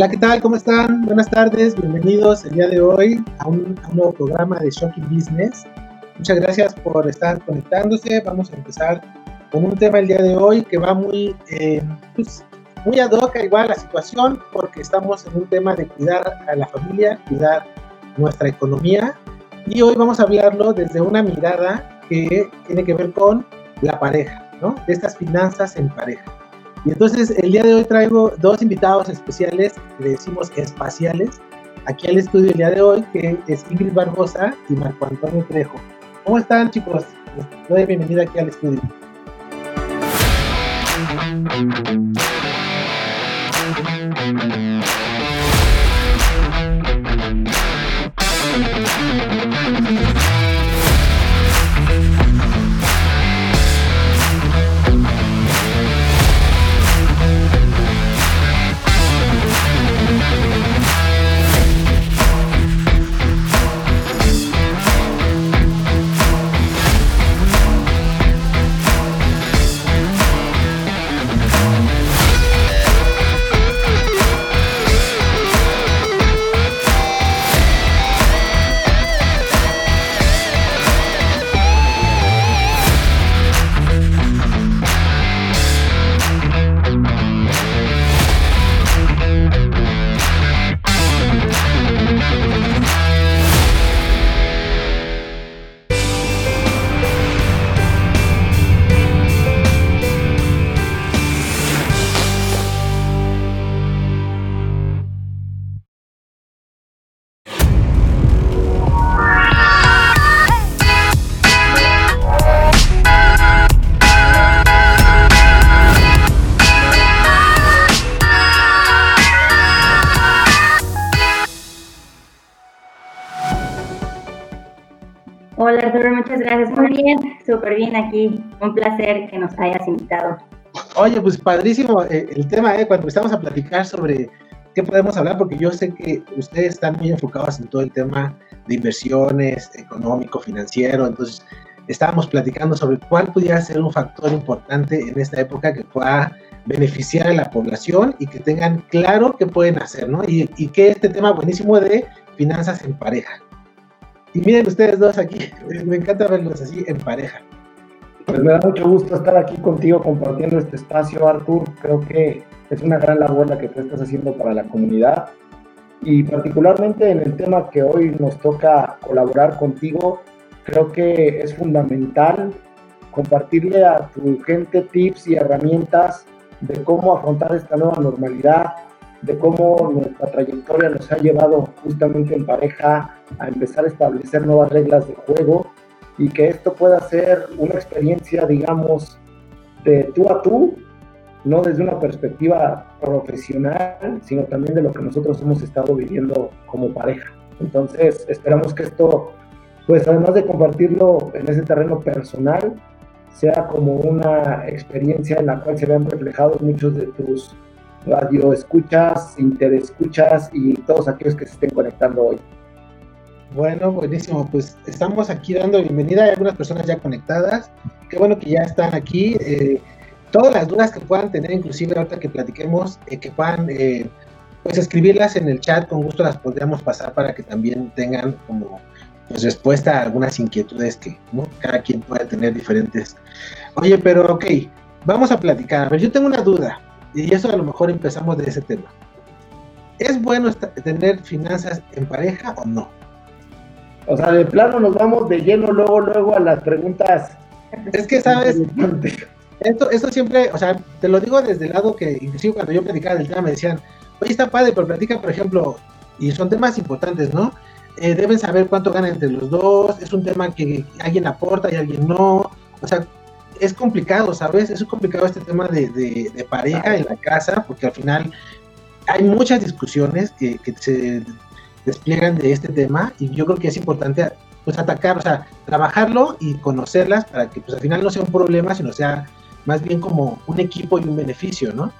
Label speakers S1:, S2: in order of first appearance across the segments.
S1: Hola, ¿qué tal? ¿Cómo están? Buenas tardes, bienvenidos el día de hoy a un, nuevo programa de Shocking Business. Muchas gracias por estar conectándose. Vamos a empezar con un tema el día de hoy que va muy, eh, pues, muy ad hoc igual a la situación porque estamos en un tema de cuidar a la familia, cuidar nuestra economía y hoy vamos a hablarlo desde una mirada que tiene que ver con la pareja, ¿no? De estas finanzas en pareja. Y entonces el día de hoy traigo dos invitados especiales, le decimos espaciales, aquí al estudio el día de hoy, que es Ingrid Barbosa y Marco Antonio Trejo. ¿Cómo están chicos? Les doy bienvenida aquí al estudio.
S2: Súper bien aquí. Un placer que nos hayas invitado.
S1: Oye, pues padrísimo eh, el tema, ¿eh? Cuando estamos a platicar sobre qué podemos hablar, porque yo sé que ustedes están muy enfocados en todo el tema de inversiones, económico, financiero, entonces estábamos platicando sobre cuál pudiera ser un factor importante en esta época que pueda beneficiar a la población y que tengan claro qué pueden hacer, ¿no? Y, y que este tema buenísimo de finanzas en pareja. Y miren ustedes dos aquí, me encanta verlos así en pareja.
S3: Pues me da mucho gusto estar aquí contigo compartiendo este espacio, Artur. Creo que es una gran labor la que tú estás haciendo para la comunidad y particularmente en el tema que hoy nos toca colaborar contigo, creo que es fundamental compartirle a tu gente tips y herramientas de cómo afrontar esta nueva normalidad, de cómo nuestra trayectoria nos ha llevado justamente en pareja a empezar a establecer nuevas reglas de juego y que esto pueda ser una experiencia, digamos, de tú a tú, no desde una perspectiva profesional, sino también de lo que nosotros hemos estado viviendo como pareja. Entonces, esperamos que esto, pues además de compartirlo en ese terreno personal, sea como una experiencia en la cual se vean reflejados muchos de tus radio escuchas, interescuchas y todos aquellos que se estén conectando hoy.
S1: Bueno, buenísimo. Pues estamos aquí dando bienvenida. Hay algunas personas ya conectadas. Qué bueno que ya están aquí. Eh, todas las dudas que puedan tener, inclusive ahorita que platiquemos, eh, que puedan eh, pues escribirlas en el chat, con gusto las podríamos pasar para que también tengan como pues respuesta a algunas inquietudes que cada quien puede tener diferentes. Oye, pero ok, vamos a platicar. A yo tengo una duda. Y eso a lo mejor empezamos de ese tema. ¿Es bueno tener finanzas en pareja o no?
S3: O sea, de plano nos vamos de lleno luego, luego a las preguntas.
S1: Es que, ¿sabes? Esto, esto siempre, o sea, te lo digo desde el lado que, inclusive cuando yo platicaba del tema, me decían, oye, está padre, pero platica, por ejemplo, y son temas importantes, ¿no? Eh, deben saber cuánto ganan entre los dos, es un tema que alguien aporta y alguien no, o sea, es complicado, ¿sabes? Es complicado este tema de, pareja en la casa, porque al final hay muchas discusiones que, se despliegan de este tema y yo creo que es importante pues atacar, o sea, trabajarlo y conocerlas para que pues al final no sea un problema, sino sea más bien como un equipo y un beneficio, ¿no?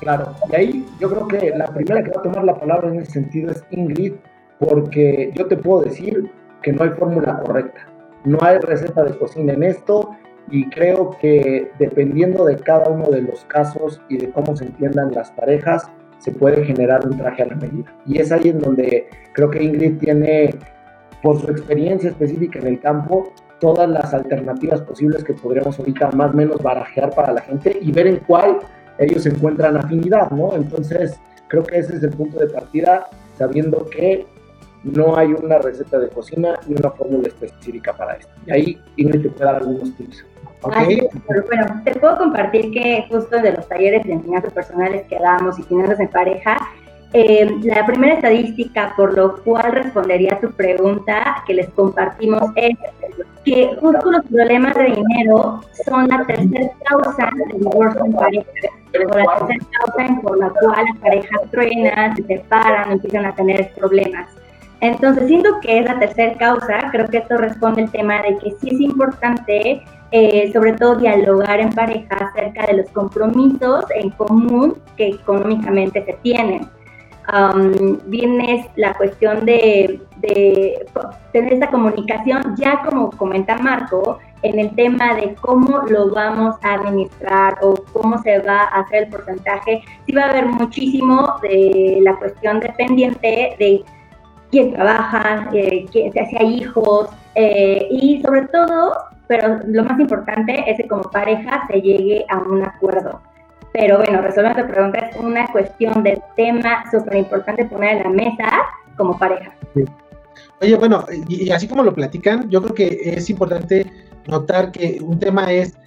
S3: Claro, y ahí yo creo que la primera que va a tomar la palabra en ese sentido es Ingrid, porque yo te puedo decir que no hay fórmula correcta, no hay receta de cocina en esto y creo que dependiendo de cada uno de los casos y de cómo se entiendan las parejas, se puede generar un traje a la medida. Y es ahí en donde creo que Ingrid tiene, por su experiencia específica en el campo, todas las alternativas posibles que podríamos ahorita más o menos barajear para la gente y ver en cuál ellos encuentran afinidad, ¿no? Entonces, creo que ese es el punto de partida, sabiendo que no hay una receta de cocina ni una fórmula específica para esto. Y ahí Ingrid te puede dar algunos tips.
S2: Okay. bueno, te puedo compartir que justo de los talleres de finanzas personales que damos y finanzas en pareja, eh, la primera estadística por lo cual respondería a tu pregunta que les compartimos es que justo los problemas de dinero son la tercera causa de divorcio en pareja, o la tercera causa por la cual las parejas truenan, se separan, empiezan a tener problemas. Entonces, siento que es la tercera causa, creo que esto responde el tema de que sí es importante, eh, sobre todo, dialogar en pareja acerca de los compromisos en común que económicamente se tienen. viene la cuestión de, tener esa comunicación, ya como comenta Marco, en el tema de cómo lo vamos a administrar o cómo se va a hacer el porcentaje, sí va a haber muchísimo de la cuestión dependiente de quién trabaja, eh, quién, si hay hijos, eh, y sobre todo, pero lo más importante es que como pareja se llegue a un acuerdo. Pero bueno, resolviendo tu pregunta, es una cuestión de tema súper importante poner en la mesa como pareja.
S1: Oye, bueno, y, así como lo platican, yo creo que es importante notar que un tema es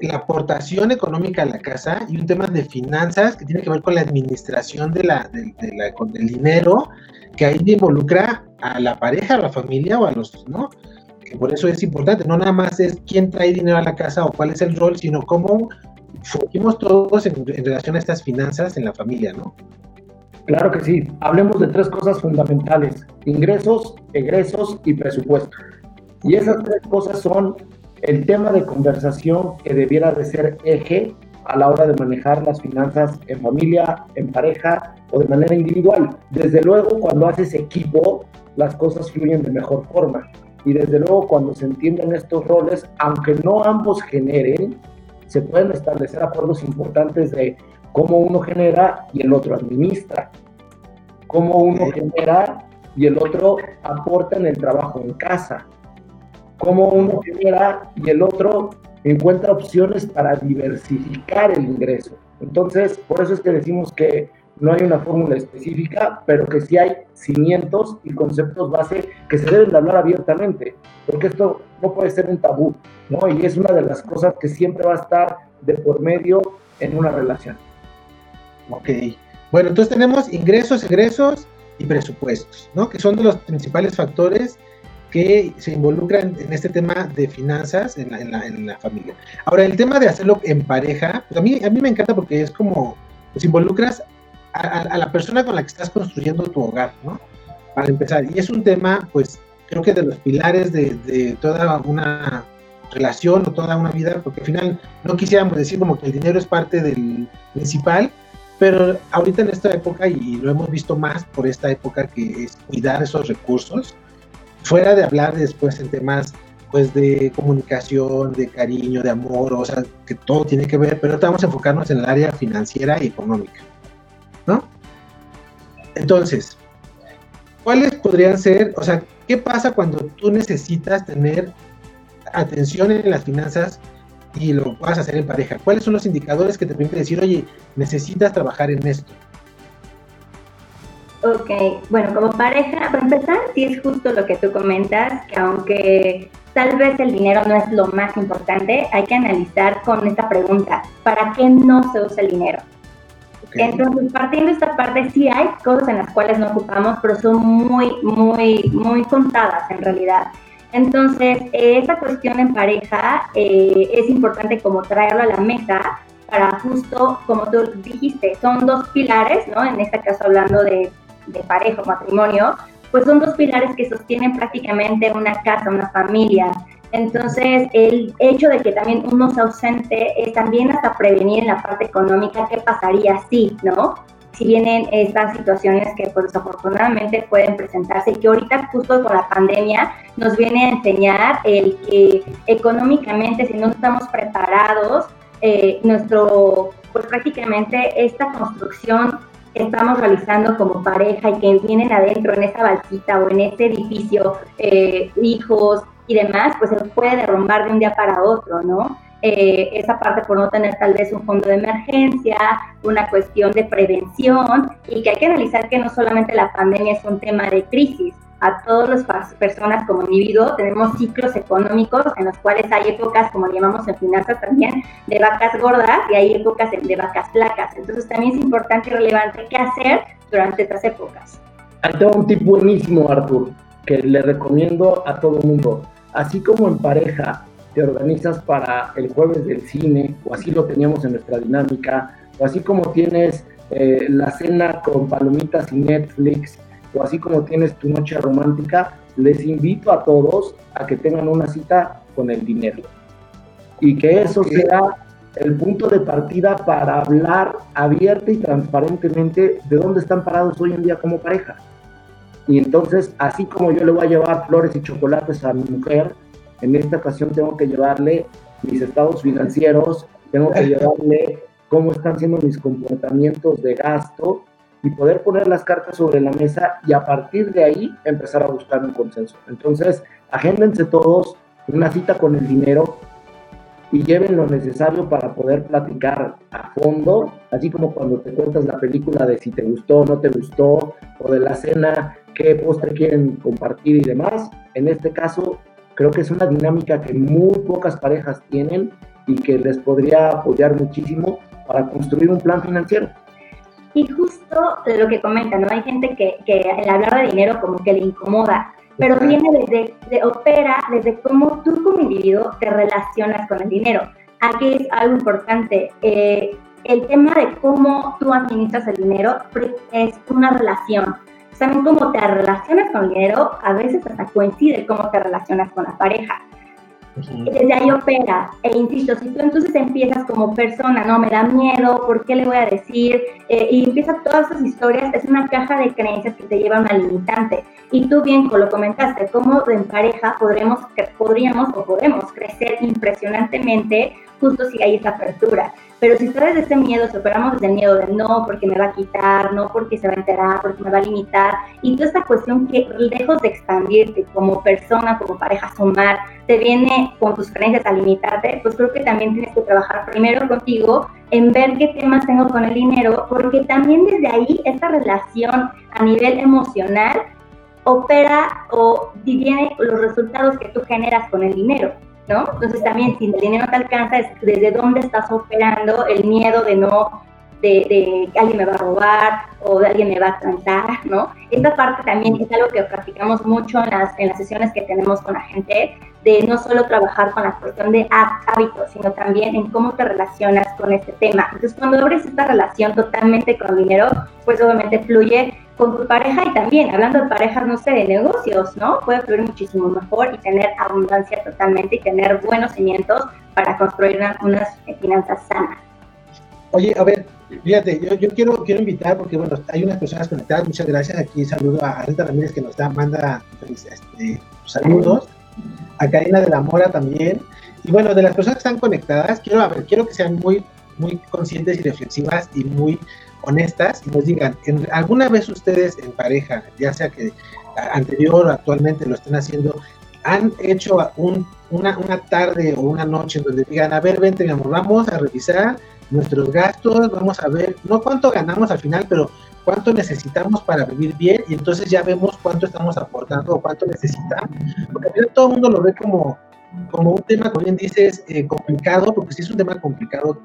S1: la aportación económica a la casa y un tema de finanzas que tiene que ver con la administración de la, de, la, del dinero que ahí involucra a la pareja, a la familia o a los, ¿no? Que por eso es importante, no nada más es quién trae dinero a la casa o cuál es el rol, sino cómo fungimos todos en, relación a estas finanzas en la familia, ¿no?
S3: Claro que sí. Hablemos de tres cosas fundamentales: ingresos, egresos y presupuesto. Y esas tres cosas son el tema de conversación que debiera de ser eje a la hora de manejar las finanzas en familia, en pareja o de manera individual. Desde luego, cuando haces equipo, las cosas fluyen de mejor forma. Y desde luego, cuando se entienden estos roles, aunque no ambos generen, se pueden establecer acuerdos importantes de cómo uno genera y el otro administra. Cómo uno genera y el otro aporta en el trabajo en casa. Cómo uno genera y el otro encuentra opciones para diversificar el ingreso. Entonces, por eso es que decimos que no hay una fórmula específica, pero que sí hay cimientos y conceptos base que se deben de hablar abiertamente, porque esto no puede ser un tabú, ¿no? Y es una de las cosas que siempre va a estar de por medio en una relación.
S1: Ok. Bueno, entonces tenemos ingresos, egresos y presupuestos, ¿no? Que son de los principales factores que se involucran en este tema de finanzas en la, familia. Ahora, el tema de hacerlo en pareja, pues a, mí, a mí me encanta porque es como, pues involucras a, la persona con la que estás construyendo tu hogar, ¿no? Para empezar. Y es un tema, pues, creo que de los pilares de, de toda una relación o toda una vida, porque al final no quisiéramos decir como que el dinero es parte del principal, pero ahorita en esta época, y lo hemos visto más por esta época, que es cuidar esos recursos, fuera de hablar después en temas pues de comunicación, de cariño, de amor, o sea, que todo tiene que ver, pero ahorita vamos a enfocarnos en el área financiera y económica, ¿no? Entonces, ¿cuáles podrían ser, o sea, qué pasa cuando tú necesitas tener atención en las finanzas y lo vas a hacer en pareja? ¿Cuáles son los indicadores que te permiten decir, oye, necesitas trabajar en esto?
S2: Ok, bueno, como pareja, para empezar, sí es justo lo que tú comentas, que aunque tal vez el dinero no es lo más importante, hay que analizar con esta pregunta, ¿para qué no se usa el dinero? Entonces, partiendo de esta parte, sí hay cosas en las cuales no ocupamos, pero son muy, muy, muy contadas en realidad. Entonces, esta cuestión en pareja eh, es importante como traerlo a la mesa para justo, como tú dijiste, son dos pilares, ¿no? En este caso hablando de de pareja o matrimonio, pues son dos pilares que sostienen prácticamente una casa, una familia. Entonces, el hecho de que también uno se ausente es también hasta prevenir en la parte económica qué pasaría si, ¿no? Si vienen estas situaciones que pues, desafortunadamente pueden presentarse que ahorita justo con la pandemia nos viene a enseñar el que económicamente si no estamos preparados, eh, nuestro, pues prácticamente esta construcción estamos realizando como pareja y que vienen adentro en esa balsita o en ese edificio, eh, hijos y demás, pues se puede derrumbar de un día para otro, ¿no? Eh, esa parte por no tener tal vez un fondo de emergencia, una cuestión de prevención y que hay que analizar que no solamente la pandemia es un tema de crisis, a todas las personas como individuo tenemos ciclos económicos en los cuales hay épocas, como llamamos en finanzas también, de vacas gordas y hay épocas de vacas flacas. Entonces también es importante y relevante qué hacer durante estas épocas.
S3: Hay todo un tip buenísimo, Artur, que le recomiendo a todo el mundo. Así como en pareja te organizas para el jueves del cine, o así lo teníamos en nuestra dinámica, o así como tienes eh, la cena con palomitas y Netflix, o así como tienes tu noche romántica, les invito a todos a que tengan una cita con el dinero. Y que eso sea el punto de partida para hablar abierta y transparentemente de dónde están parados hoy en día como pareja. Y entonces, así como yo le voy a llevar flores y chocolates a mi mujer, en esta ocasión tengo que llevarle mis estados financieros, tengo que llevarle cómo están siendo mis comportamientos de gasto y poder poner las cartas sobre la mesa y a partir de ahí empezar a buscar un consenso. Entonces, agéndense todos una cita con el dinero y lleven lo necesario para poder platicar a fondo, así como cuando te cuentas la película de si te gustó o no te gustó, o de la cena, qué postre quieren compartir y demás. En este caso, Creo que es una dinámica que muy pocas parejas tienen y que les podría apoyar muchísimo para construir un plan financiero.
S2: Y justo lo que comentan, ¿no? Hay gente que, que el hablar de dinero como que le incomoda, pero viene desde, de, opera desde cómo tú como individuo te relacionas con el dinero. Aquí es algo importante. Eh, el tema de cómo tú administras el dinero es una relación también cómo te relacionas con el dinero, a veces hasta coincide cómo te relacionas con la pareja. Desde ahí opera, e insisto, si tú entonces empiezas como persona, no, me da miedo, ¿por qué le voy a decir? Eh, y empiezas todas esas historias, es una caja de creencias que te lleva a una limitante. Y tú bien lo comentaste, cómo en pareja podremos, podríamos o podemos crecer impresionantemente justo si hay esa apertura. Pero si sabes de ese miedo, si operamos desde el miedo de no, porque me va a quitar, no, porque se va a enterar, porque me va a limitar, y toda esta cuestión que lejos de expandirte como persona, como pareja, sumar, te viene con tus creencias a limitarte, pues creo que también tienes que trabajar primero contigo en ver qué temas tengo con el dinero, porque también desde ahí esta relación a nivel emocional opera o viene los resultados que tú generas con el dinero. ¿No? Entonces también si el dinero te alcanza, es desde dónde estás operando el miedo de no, de, que alguien me va a robar o de alguien me va a tratar, ¿no? Esta parte también es algo que practicamos mucho en las, en las sesiones que tenemos con la gente, de no solo trabajar con la cuestión de hábitos, sino también en cómo te relacionas con este tema. Entonces, cuando abres esta relación totalmente con dinero, pues obviamente fluye con tu pareja y también, hablando de parejas, no sé, de negocios, ¿no? Puede fluir muchísimo mejor y tener abundancia totalmente y tener buenos cimientos para construir unas finanzas sanas.
S1: Oye, a ver, fíjate, yo, quiero, quiero invitar, porque bueno, hay unas personas conectadas, muchas gracias. Aquí saludo a Rita Ramírez que nos da, manda pues, este, saludos, a Karina de la Mora también. Y bueno, de las personas que están conectadas, quiero, a ver, quiero que sean muy, muy conscientes y reflexivas y muy honestas y nos digan, ¿en, ¿alguna vez ustedes en pareja, ya sea que anterior o actualmente lo estén haciendo, han hecho un, una, tarde o una noche donde digan, a ver, vente, mi amor, vamos a revisar nuestros gastos, vamos a ver, no cuánto ganamos al final, pero cuánto necesitamos para vivir bien y entonces ya vemos cuánto estamos aportando o cuánto necesitamos. Porque al final todo el mundo lo ve como, como un tema, como bien dices, eh, complicado, porque sí es un tema complicado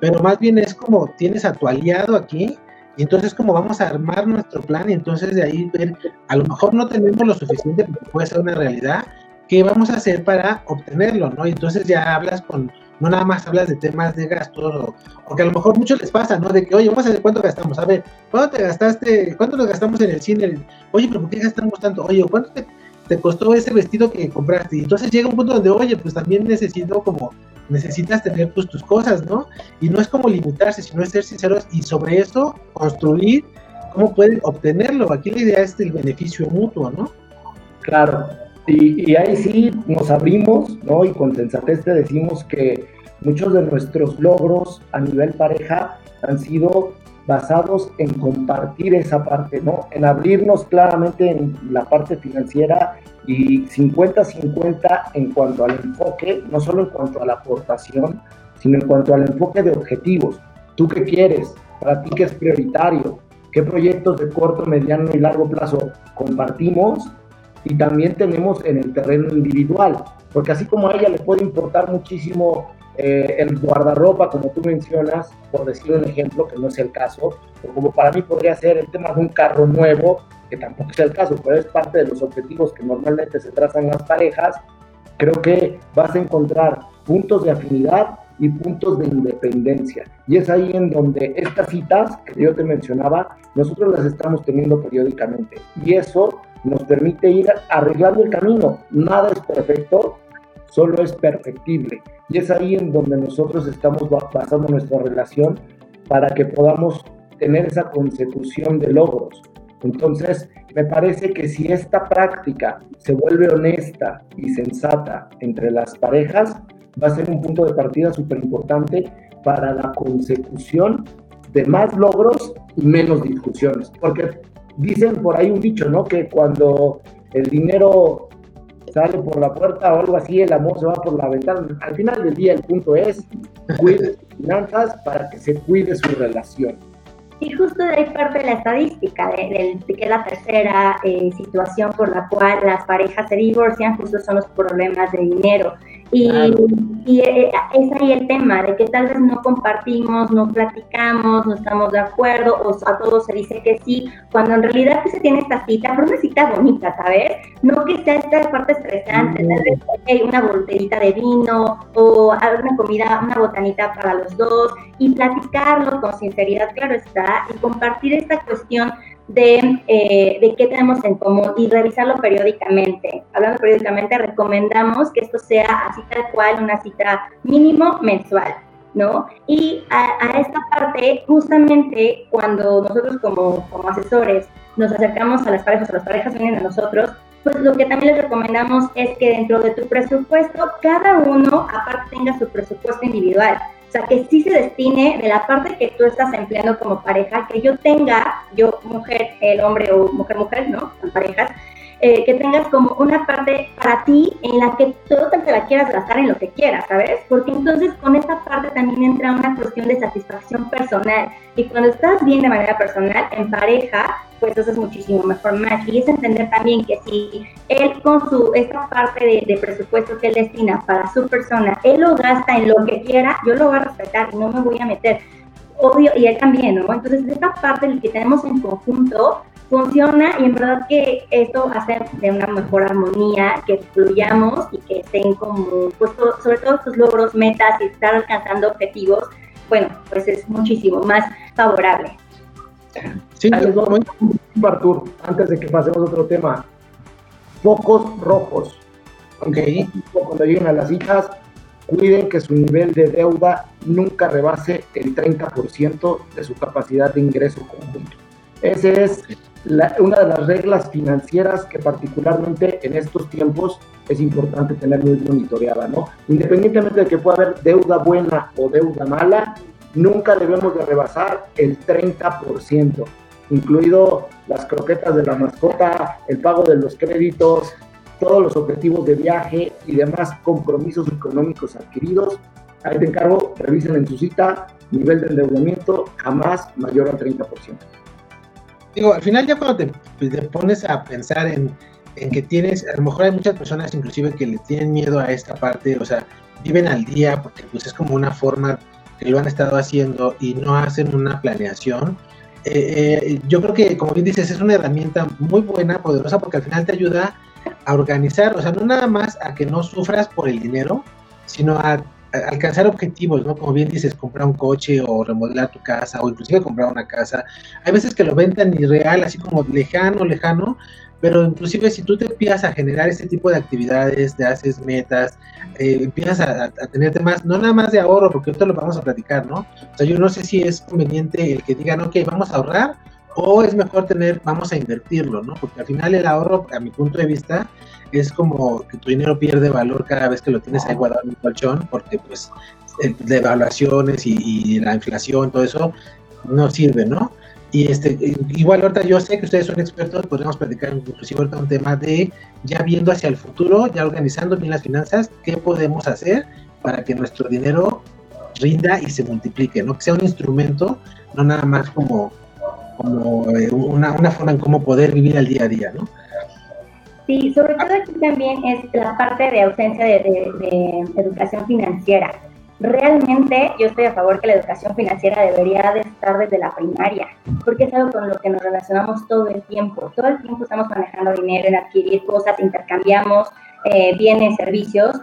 S1: pero más bien es como tienes a tu aliado aquí y entonces como vamos a armar nuestro plan y entonces de ahí ver, a lo mejor no tenemos lo suficiente porque puede ser una realidad, ¿qué vamos a hacer para obtenerlo? ¿no? Y entonces ya hablas con, no nada más hablas de temas de gastos, o, porque a lo mejor mucho les pasa, ¿no? De que, oye, vamos a ver cuánto gastamos, a ver, ¿cuánto te gastaste, cuánto nos gastamos en el cine? Oye, pero ¿por qué gastamos tanto? Oye, ¿cuánto te, te costó ese vestido que compraste? Y entonces llega un punto donde, oye, pues también necesito como necesitas tener pues tus cosas, ¿no? Y no es como limitarse, sino es ser sinceros y sobre eso construir cómo pueden obtenerlo. Aquí la idea es el beneficio mutuo, ¿no?
S3: Claro, y, y ahí sí nos abrimos, ¿no? Y con sensatez te decimos que muchos de nuestros logros a nivel pareja han sido basados en compartir esa parte, ¿no? En abrirnos claramente en la parte financiera y 50-50 en cuanto al enfoque, no solo en cuanto a la aportación, sino en cuanto al enfoque de objetivos. ¿Tú qué quieres? ¿Para ti qué es prioritario? ¿Qué proyectos de corto, mediano y largo plazo compartimos? Y también tenemos en el terreno individual, porque así como a ella le puede importar muchísimo eh, el guardarropa, como tú mencionas, por decir un ejemplo, que no es el caso, o como para mí podría ser el tema de un carro nuevo, que tampoco es el caso, pero es parte de los objetivos que normalmente se trazan las parejas, creo que vas a encontrar puntos de afinidad y puntos de independencia. Y es ahí en donde estas citas que yo te mencionaba, nosotros las estamos teniendo periódicamente. Y eso nos permite ir arreglando el camino. Nada es perfecto, solo es perfectible. Y es ahí en donde nosotros estamos basando nuestra relación para que podamos tener esa consecución de logros. Entonces, me parece que si esta práctica se vuelve honesta y sensata entre las parejas, va a ser un punto de partida súper importante para la consecución de más logros y menos discusiones. Porque dicen por ahí un dicho, ¿no? Que cuando el dinero sale por la puerta o algo así, el amor se va por la ventana. Al final del día el punto es, cuide sus finanzas para que se cuide su relación.
S2: Y justo de ahí parte la estadística, de, que la tercera eh, situación por la cual las parejas se divorcian, justo son los problemas de dinero. Y, y eh, es ahí el tema de que tal vez no compartimos, no platicamos, no estamos de acuerdo, o a todos se dice que sí, cuando en realidad pues, se tiene esta cita, pero una cita bonita, ¿sabes? No que sea esta parte estresante, tal vez hay una botellita de vino o alguna comida, una botanita para los dos y platicarlo con sinceridad, claro está, y compartir esta cuestión de, eh, de, qué tenemos en común y revisarlo periódicamente. Hablando periódicamente, recomendamos que esto sea así tal cual, una cita mínimo mensual, ¿no? Y a, esta parte, justamente cuando nosotros como, como, asesores nos acercamos a las parejas o las parejas vienen a nosotros, pues lo que también les recomendamos es que dentro de tu presupuesto, cada uno aparte tenga su presupuesto individual o sea, que sí se destine de la parte que tú estás empleando como pareja, que yo tenga, yo mujer, el hombre o mujer, mujer, ¿no? Son parejas, eh, que tengas como una parte para ti en la que todo te la quieras gastar en lo que quieras, ¿sabes? Porque entonces con esta parte también entra una cuestión de satisfacción personal. Y cuando estás bien de manera personal, en pareja, pues eso es muchísimo mejor match. Y es entender también que si él con su, esta parte de, presupuesto que él destina para su persona, él lo gasta en lo que quiera, yo lo voy a respetar y no me voy a meter. Obvio, y él también, ¿no? Entonces, esta parte que tenemos en conjunto funciona y en verdad que esto hace de una mejor armonía, que fluyamos y que estén como, pues, sobre todo sus logros, metas y estar alcanzando objetivos, bueno, pues es muchísimo más favorable.
S3: Sí, Artur, antes de que pasemos a otro tema. Focos rojos. Ok. Cuando lleguen a las hijas, cuiden que su nivel de deuda nunca rebase el 30% de su capacidad de ingreso conjunto. Esa es una de las reglas financieras que particularmente en estos tiempos es importante tener muy monitoreada, ¿no? Independientemente de que pueda haber deuda buena o deuda mala, nunca debemos de rebasar el 30%, incluido las croquetas de la mascota, el pago de los créditos, todos los objetivos de viaje y demás compromisos económicos adquiridos. Ahí te encargo, revisen en su cita, nivel de endeudamiento jamás mayor al 30%.
S1: Digo, al final ya cuando te, pones a pensar en, en que tienes, a lo mejor hay muchas personas inclusive que le tienen miedo a esta parte, o sea, viven al día porque pues es como una forma que lo han estado haciendo y no hacen una planeación, eh, eh, yo creo que, como bien dices, es una herramienta muy buena, poderosa, porque al final te ayuda a organizar, o sea, no nada más a que no sufras por el dinero, sino a, alcanzar objetivos, ¿no? Como bien dices, comprar un coche o remodelar tu casa o inclusive comprar una casa. Hay veces que lo ven tan irreal, así como lejano, lejano, pero inclusive si tú te empiezas a generar este tipo de actividades, te haces metas, eh, empiezas a, tener temas, no nada más de ahorro, porque ahorita lo vamos a platicar, ¿no? O sea, yo no sé si es conveniente el que digan, ok, vamos a ahorrar, o es mejor tener, vamos a invertirlo, ¿no? Porque al final el ahorro, a mi punto de vista, es como que tu dinero pierde valor cada vez que lo tienes ahí guardado en un colchón, porque pues de evaluaciones y, y la inflación, todo eso, no sirve, ¿no? Y este, igual ahorita yo sé que ustedes son expertos, podríamos platicar inclusive ahorita un tema de ya viendo hacia el futuro, ya organizando bien las finanzas, qué podemos hacer para que nuestro dinero rinda y se multiplique, ¿no? Que sea un instrumento, no nada más como, como eh, una, una forma en cómo poder vivir al día a día, ¿no?
S2: Sí, sobre todo aquí también es la parte de ausencia de, educación financiera. Realmente yo estoy a favor que la educación financiera debería de estar desde la primaria, porque es algo con lo que nos relacionamos todo el tiempo. Todo el tiempo estamos manejando dinero, en adquirir cosas, intercambiamos eh, bienes, servicios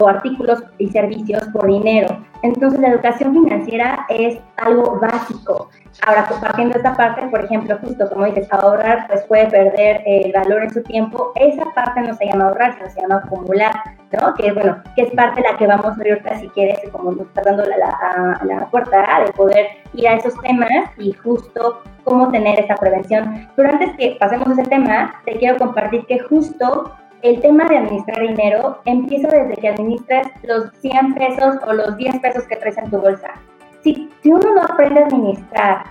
S2: o artículos y servicios por dinero. Entonces la educación financiera es algo básico. Ahora, compartiendo esta parte, por ejemplo, justo como dices, ahorrar pues puede perder el valor en su tiempo, esa parte no se llama ahorrar, sino se llama acumular, ¿no? Que bueno, que es parte de la que vamos a ver ahorita si quieres, como nos está dando la, la, la puerta de poder ir a esos temas y justo cómo tener esa prevención. Pero antes que pasemos a ese tema, te quiero compartir que justo el tema de administrar dinero empieza desde que administras los 100 pesos o los 10 pesos que traes en tu bolsa. Si, si uno no aprende a administrar,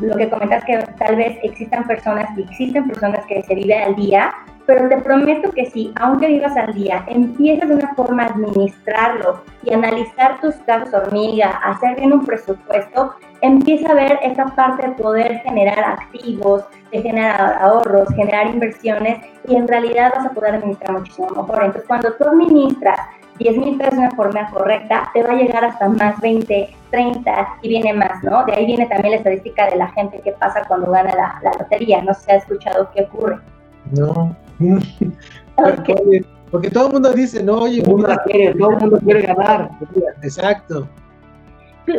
S2: lo que comentas que tal vez existan personas y existen personas que se viven al día, pero te prometo que si, aunque vivas al día, empiezas de una forma a administrarlo y analizar tus casos hormiga, hacer bien un presupuesto, empieza a ver esa parte de poder generar activos, de generar ahorros, generar inversiones y en realidad vas a poder administrar muchísimo mejor. Entonces, cuando tú administras 10 mil pesos de una forma correcta, te va a llegar hasta más 20, 30 y viene más, ¿no? De ahí viene también la estadística de la gente que pasa cuando gana la, lotería. No si ha escuchado qué ocurre.
S1: No. porque, todo el mundo dice, no, oye,
S3: todo el mundo quiere ganar.
S1: Exacto.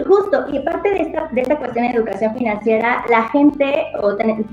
S2: Justo, y aparte de esta, de esta cuestión de educación financiera, la gente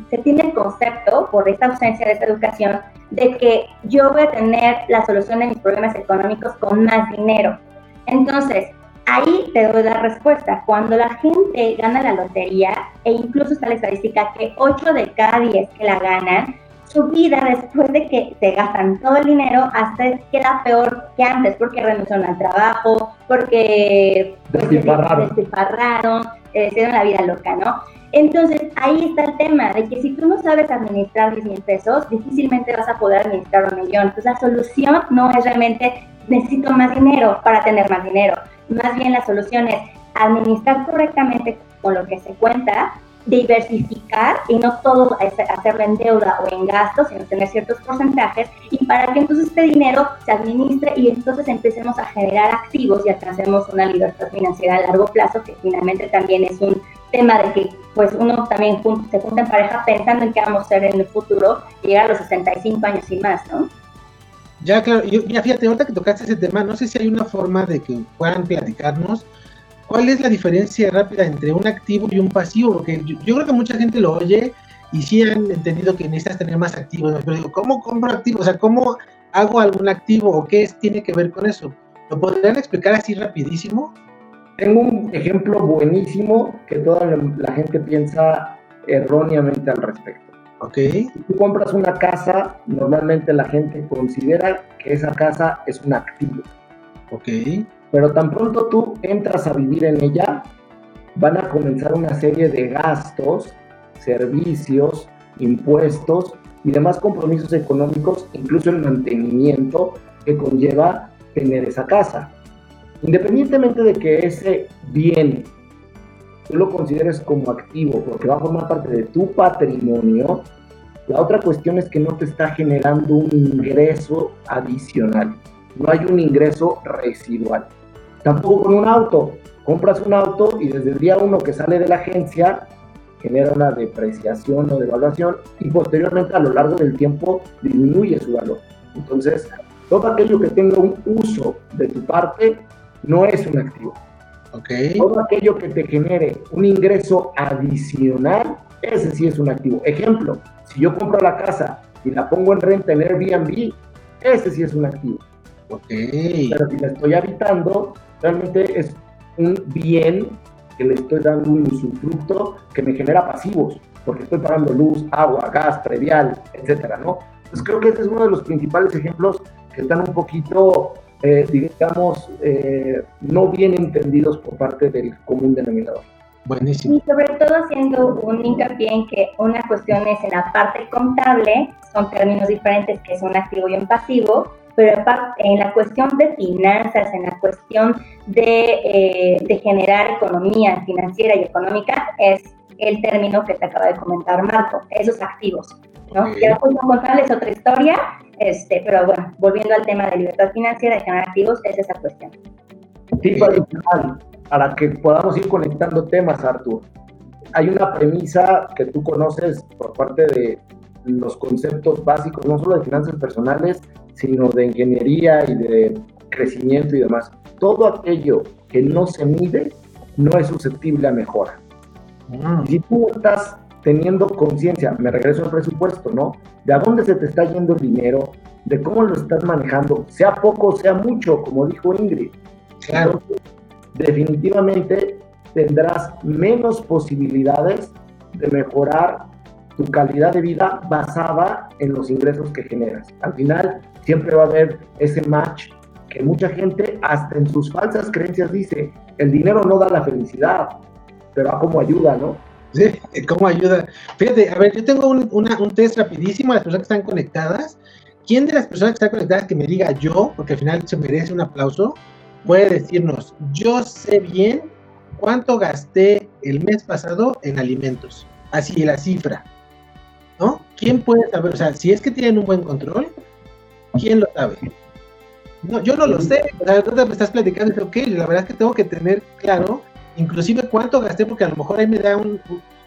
S2: se tiene el concepto, por esta ausencia de esta educación, de que yo voy a tener la solución de mis problemas económicos con más dinero. Entonces, ahí te doy la respuesta. Cuando la gente gana la lotería, e incluso está la estadística que 8 de cada 10 que la ganan, su vida después de que se gastan todo el dinero hasta queda peor que antes porque renunciaron al trabajo, porque
S3: pues,
S2: despilfarraron, eh, se dieron la vida loca, ¿no? Entonces ahí está el tema de que si tú no sabes administrar 10 mil pesos, difícilmente vas a poder administrar un millón. Entonces la solución no es realmente necesito más dinero para tener más dinero. Más bien la solución es administrar correctamente con lo que se cuenta diversificar y no todo hacerlo en deuda o en gastos, sino tener ciertos porcentajes y para que entonces este dinero se administre y entonces empecemos a generar activos y alcancemos una libertad financiera a largo plazo, que finalmente también es un tema de que pues uno también se junta en pareja pensando en qué vamos a hacer en el futuro, llegar a los 65 años y más, ¿no?
S1: Ya, claro, ya fíjate, ahorita que tocaste ese tema, no sé si hay una forma de que puedan platicarnos ¿Cuál es la diferencia rápida entre un activo y un pasivo? Porque yo, creo que mucha gente lo oye y sí han entendido que necesitas tener más activos. Pero digo, ¿cómo compro activos? O sea, ¿cómo hago algún activo o qué tiene que ver con eso? ¿Lo podrían explicar así rapidísimo?
S3: Tengo un ejemplo buenísimo que toda la gente piensa erróneamente al respecto.
S1: Ok.
S3: Si tú compras una casa, normalmente la gente considera que esa casa es un activo.
S1: Ok
S3: pero tan pronto tú entras a vivir en ella, van a comenzar una serie de gastos, servicios, impuestos y demás compromisos económicos, incluso el mantenimiento que conlleva tener esa casa. Independientemente de que ese bien tú lo consideres como activo porque va a formar parte de tu patrimonio, la otra cuestión es que no te está generando un ingreso adicional, no hay un ingreso residual. Tampoco con un auto. Compras un auto y desde el día uno que sale de la agencia genera una depreciación o devaluación y posteriormente a lo largo del tiempo disminuye su valor. Entonces, todo aquello que tenga un uso de tu parte no es un activo.
S1: Okay.
S3: Todo aquello que te genere un ingreso adicional, ese sí es un activo. Ejemplo, si yo compro la casa y la pongo en renta en Airbnb, ese sí es un activo.
S1: Okay.
S3: Pero si la estoy habitando, realmente es un bien que le estoy dando un usufructo que me genera pasivos, porque estoy pagando luz, agua, gas, predial, etcétera, ¿no? Entonces creo que este es uno de los principales ejemplos que están un poquito, eh, digamos, eh, no bien entendidos por parte del común denominador.
S2: Buenísimo. Y sobre todo haciendo un hincapié en que una cuestión es en la parte contable, son términos diferentes que es un activo y un pasivo, pero en la cuestión de finanzas, en la cuestión de, eh, de generar economía financiera y económica, es el término que te acaba de comentar Marco, esos activos. ¿no? Que la cuestión contable es otra historia, este, pero bueno, volviendo al tema de libertad financiera y generar activos, es esa cuestión.
S3: Sí, para que podamos ir conectando temas, Artur. Hay una premisa que tú conoces por parte de los conceptos básicos, no solo de finanzas personales, sino de ingeniería y de crecimiento y demás. Todo aquello que no se mide no es susceptible a mejora. Mm. Si tú estás teniendo conciencia, me regreso al presupuesto, ¿no? De a dónde se te está yendo el dinero, de cómo lo estás manejando, sea poco, sea mucho, como dijo Ingrid. Claro. definitivamente tendrás menos posibilidades de mejorar tu calidad de vida basada en los ingresos que generas. Al final siempre va a haber ese match que mucha gente hasta en sus falsas creencias dice, el dinero no da la felicidad, pero a cómo ayuda, ¿no?
S1: Sí, cómo ayuda. Fíjate, a ver, yo tengo un, un test rapidísimo a las personas que están conectadas. ¿Quién de las personas que están conectadas que me diga yo, porque al final se merece un aplauso, puede decirnos, yo sé bien cuánto gasté el mes pasado en alimentos? Así, la cifra. ¿Quién puede saber? O sea, si es que tienen un buen control, ¿quién lo sabe? No, yo no lo sé. O sea, tú me estás platicando y dices, ok, la verdad es que tengo que tener claro, inclusive cuánto gasté, porque a lo mejor ahí me da un...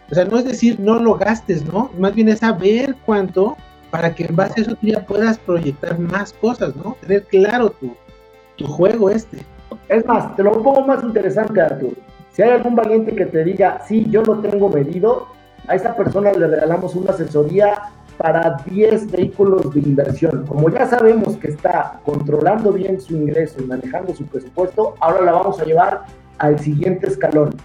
S1: O sea, no es decir no lo gastes, ¿no? Más bien es saber cuánto para que en base a eso tú ya puedas proyectar más cosas, ¿no? Tener claro tu, tu juego este.
S3: Es más, te lo pongo más interesante, Artur. Si hay algún valiente que te diga, sí, yo lo tengo medido, a esa persona le regalamos una asesoría para 10 vehículos de inversión. Como ya sabemos que está controlando bien su ingreso y manejando su presupuesto, ahora la vamos a llevar al siguiente escalón.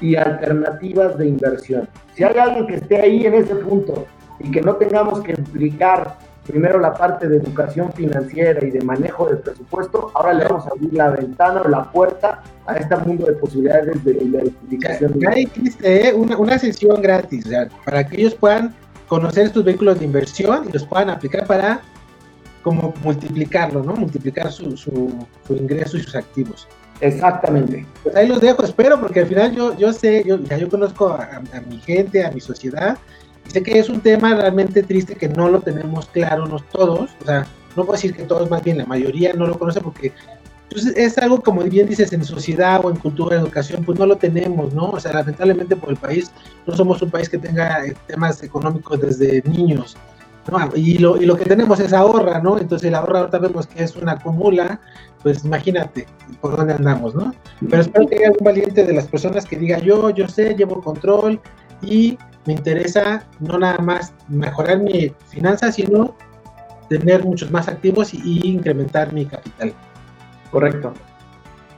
S3: y alternativas de inversión. Si hay alguien que esté ahí en ese punto y que no tengamos que explicar primero la parte de educación financiera y de manejo del presupuesto, ahora le vamos a abrir la ventana o la puerta a este mundo de posibilidades de identificación.
S1: Ya, existe ¿eh? una, una, sesión gratis para que ellos puedan conocer estos vehículos de inversión y los puedan aplicar para como multiplicarlo, ¿no? Multiplicar su, su, ingreso y sus activos.
S3: Exactamente.
S1: Pues ahí los dejo, espero, porque al final yo, yo sé, yo, ya yo conozco a mi gente, a mi sociedad, Sé que es un tema realmente triste que no lo tenemos claro no todos, o sea, no puedo decir que todos, más bien la mayoría no lo conoce porque pues, es algo como bien dices en sociedad o en cultura, en educación, pues no lo tenemos, ¿no? O sea, lamentablemente por el país no somos un país que tenga eh, temas económicos desde niños, ¿no? Y lo, y lo que tenemos es ahorra, ¿no? Entonces el ahorra ahorita vemos que es una acumula, pues imagínate por dónde andamos, ¿no? Pero espero que haya algún valiente de las personas que diga yo, yo sé, llevo control y me interesa no nada más mejorar mi finanzas, sino tener muchos más activos y, incrementar mi capital.
S3: Correcto.